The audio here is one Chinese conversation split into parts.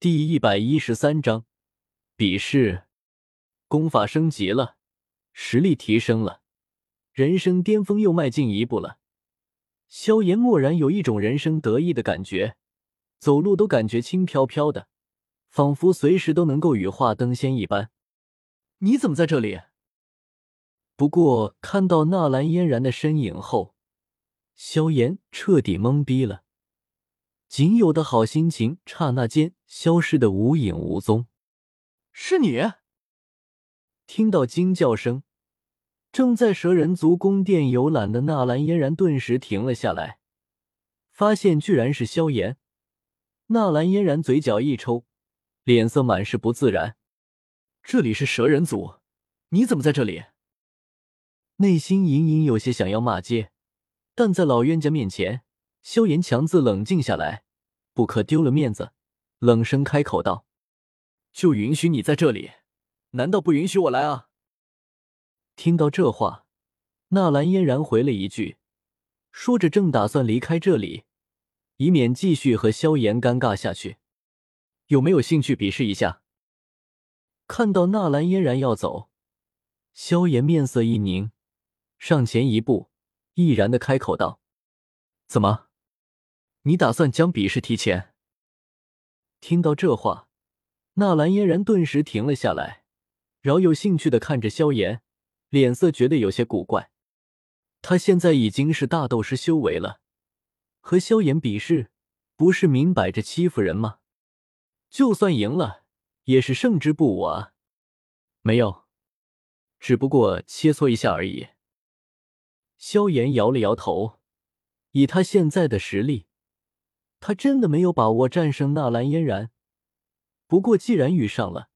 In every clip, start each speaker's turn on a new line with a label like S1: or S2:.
S1: 第一百一十三章，比试，功法升级了，实力提升了，人生巅峰又迈进一步了。萧炎蓦然有一种人生得意的感觉，走路都感觉轻飘飘的，仿佛随时都能够羽化登仙一般。你怎么在这里？不过看到纳兰嫣然的身影后，萧炎彻底懵逼了。仅有的好心情刹那间消失的无影无踪。是你！听到惊叫声，正在蛇人族宫殿游览的纳兰嫣然顿时停了下来，发现居然是萧炎。纳兰嫣然嘴角一抽，脸色满是不自然。这里是蛇人族，你怎么在这里？内心隐隐有些想要骂街，但在老冤家面前。萧炎强自冷静下来，不可丢了面子，冷声开口道：“就允许你在这里，难道不允许我来啊？”听到这话，纳兰嫣然回了一句，说着正打算离开这里，以免继续和萧炎尴尬下去。有没有兴趣比试一下？看到纳兰嫣然要走，萧炎面色一凝，上前一步，毅然的开口道：“怎么？”你打算将比试提前？听到这话，纳兰嫣然顿时停了下来，饶有兴趣的看着萧炎，脸色觉得有些古怪。他现在已经是大斗师修为了，和萧炎比试，不是明摆着欺负人吗？就算赢了，也是胜之不武啊！没有，只不过切磋一下而已。萧炎摇了摇头，以他现在的实力。他真的没有把握战胜纳兰嫣然，不过既然遇上了，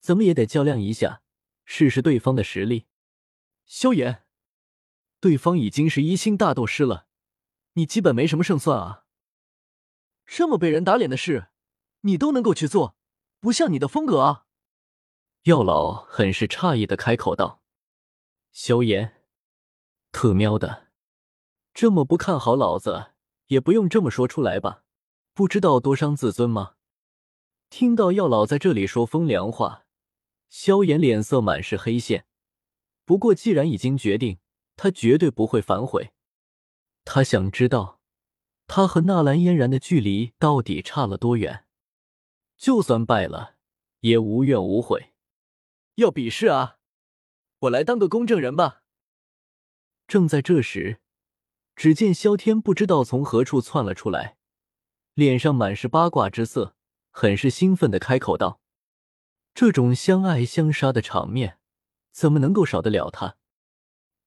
S1: 怎么也得较量一下，试试对方的实力。萧炎，对方已经是一星大斗师了，你基本没什么胜算啊！这么被人打脸的事，你都能够去做，不像你的风格啊！药老很是诧异的开口道：“萧炎，特喵的，这么不看好老子？”也不用这么说出来吧，不知道多伤自尊吗？听到药老在这里说风凉话，萧炎脸色满是黑线。不过既然已经决定，他绝对不会反悔。他想知道，他和纳兰嫣然的距离到底差了多远？就算败了，也无怨无悔。要比试啊！我来当个公证人吧。正在这时。只见萧天不知道从何处窜了出来，脸上满是八卦之色，很是兴奋的开口道：“这种相爱相杀的场面，怎么能够少得了他？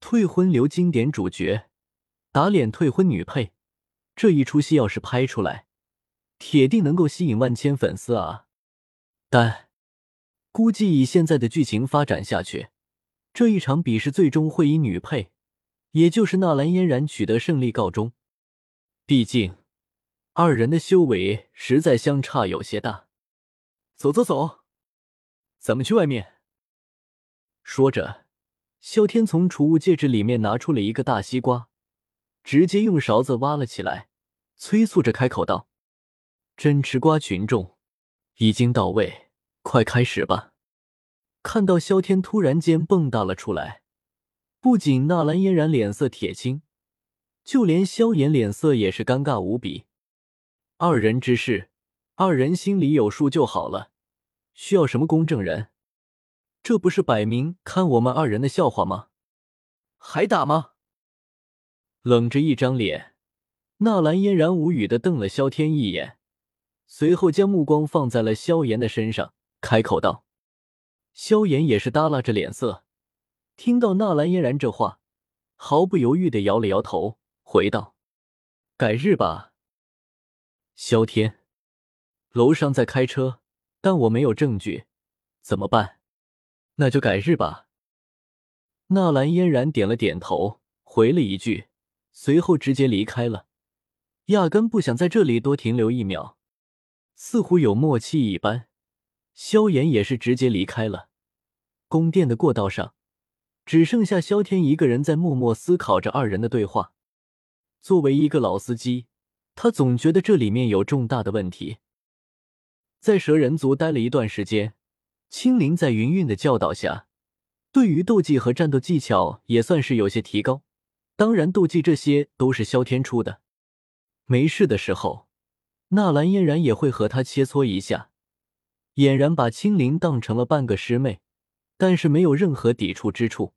S1: 退婚流经典主角，打脸退婚女配，这一出戏要是拍出来，铁定能够吸引万千粉丝啊！但估计以现在的剧情发展下去，这一场比试最终会以女配。”也就是纳兰嫣然取得胜利告终，毕竟二人的修为实在相差有些大。走走走，咱们去外面。说着，萧天从储物戒指里面拿出了一个大西瓜，直接用勺子挖了起来，催促着开口道：“真吃瓜群众已经到位，快开始吧！”看到萧天突然间蹦跶了出来。不仅纳兰嫣然脸色铁青，就连萧炎脸色也是尴尬无比。二人之事，二人心里有数就好了，需要什么公证人？这不是摆明看我们二人的笑话吗？还打吗？冷着一张脸，纳兰嫣然无语的瞪了萧天一眼，随后将目光放在了萧炎的身上，开口道：“萧炎也是耷拉着脸色。”听到纳兰嫣然这话，毫不犹豫的摇了摇头，回道：“改日吧。”萧天，楼上在开车，但我没有证据，怎么办？那就改日吧。纳兰嫣然点了点头，回了一句，随后直接离开了，压根不想在这里多停留一秒，似乎有默契一般。萧炎也是直接离开了宫殿的过道上。只剩下萧天一个人在默默思考着二人的对话。作为一个老司机，他总觉得这里面有重大的问题。在蛇人族待了一段时间，青灵在云韵的教导下，对于斗技和战斗技巧也算是有些提高。当然，斗技这些都是萧天出的。没事的时候，纳兰嫣然也会和他切磋一下，俨然把青灵当成了半个师妹，但是没有任何抵触之处。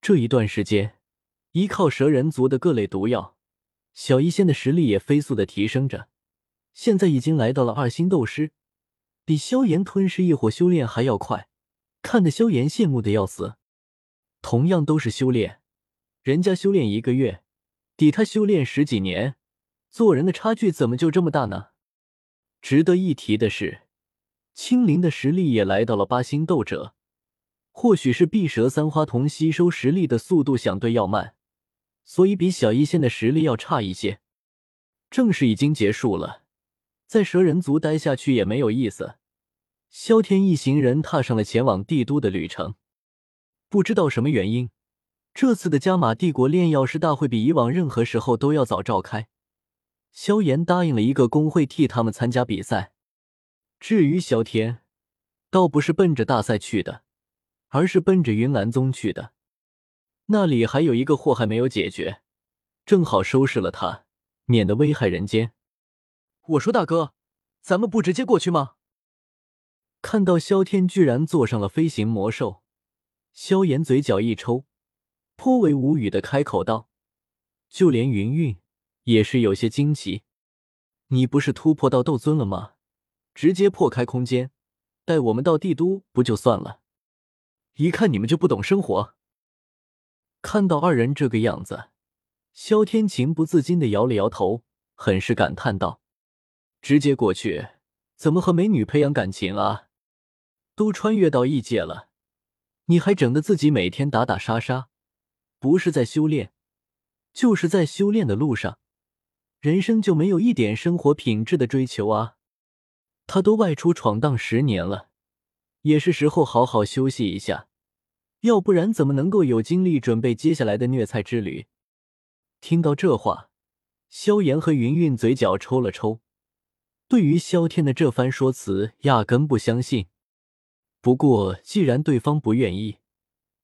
S1: 这一段时间，依靠蛇人族的各类毒药，小医仙的实力也飞速的提升着，现在已经来到了二星斗师，比萧炎吞噬异火修炼还要快，看得萧炎羡慕的要死。同样都是修炼。人家修炼一个月，抵他修炼十几年，做人的差距怎么就这么大呢？值得一提的是，青灵的实力也来到了八星斗者。或许是碧蛇三花瞳吸收实力的速度相对要慢，所以比小医仙的实力要差一些。正事已经结束了，在蛇人族待下去也没有意思。萧天一行人踏上了前往帝都的旅程。不知道什么原因。这次的加玛帝国炼药师大会比以往任何时候都要早召开。萧炎答应了一个工会替他们参加比赛。至于萧天，倒不是奔着大赛去的，而是奔着云岚宗去的。那里还有一个祸害没有解决，正好收拾了他，免得危害人间。我说大哥，咱们不直接过去吗？看到萧天居然坐上了飞行魔兽，萧炎嘴角一抽。颇为无语的开口道：“就连云韵也是有些惊奇，你不是突破到斗尊了吗？直接破开空间，带我们到帝都不就算了？一看你们就不懂生活。”看到二人这个样子，萧天情不自禁的摇了摇头，很是感叹道：“直接过去，怎么和美女培养感情啊？都穿越到异界了，你还整得自己每天打打杀杀。”不是在修炼，就是在修炼的路上，人生就没有一点生活品质的追求啊！他都外出闯荡十年了，也是时候好好休息一下，要不然怎么能够有精力准备接下来的虐菜之旅？听到这话，萧炎和云韵嘴角抽了抽，对于萧天的这番说辞压根不相信。不过既然对方不愿意，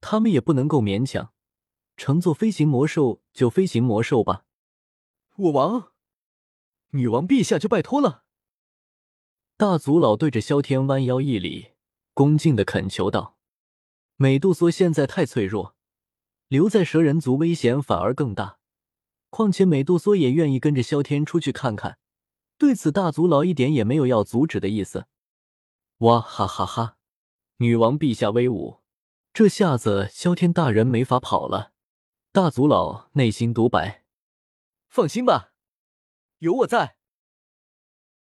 S1: 他们也不能够勉强。乘坐飞行魔兽就飞行魔兽吧，我王，女王陛下就拜托了。大族老对着萧天弯腰一礼，恭敬的恳求道：“美杜莎现在太脆弱，留在蛇人族危险反而更大。况且美杜莎也愿意跟着萧天出去看看。”对此，大族老一点也没有要阻止的意思。哇哈哈哈！女王陛下威武，这下子萧天大人没法跑了。大族老内心独白：“放心吧，有我在，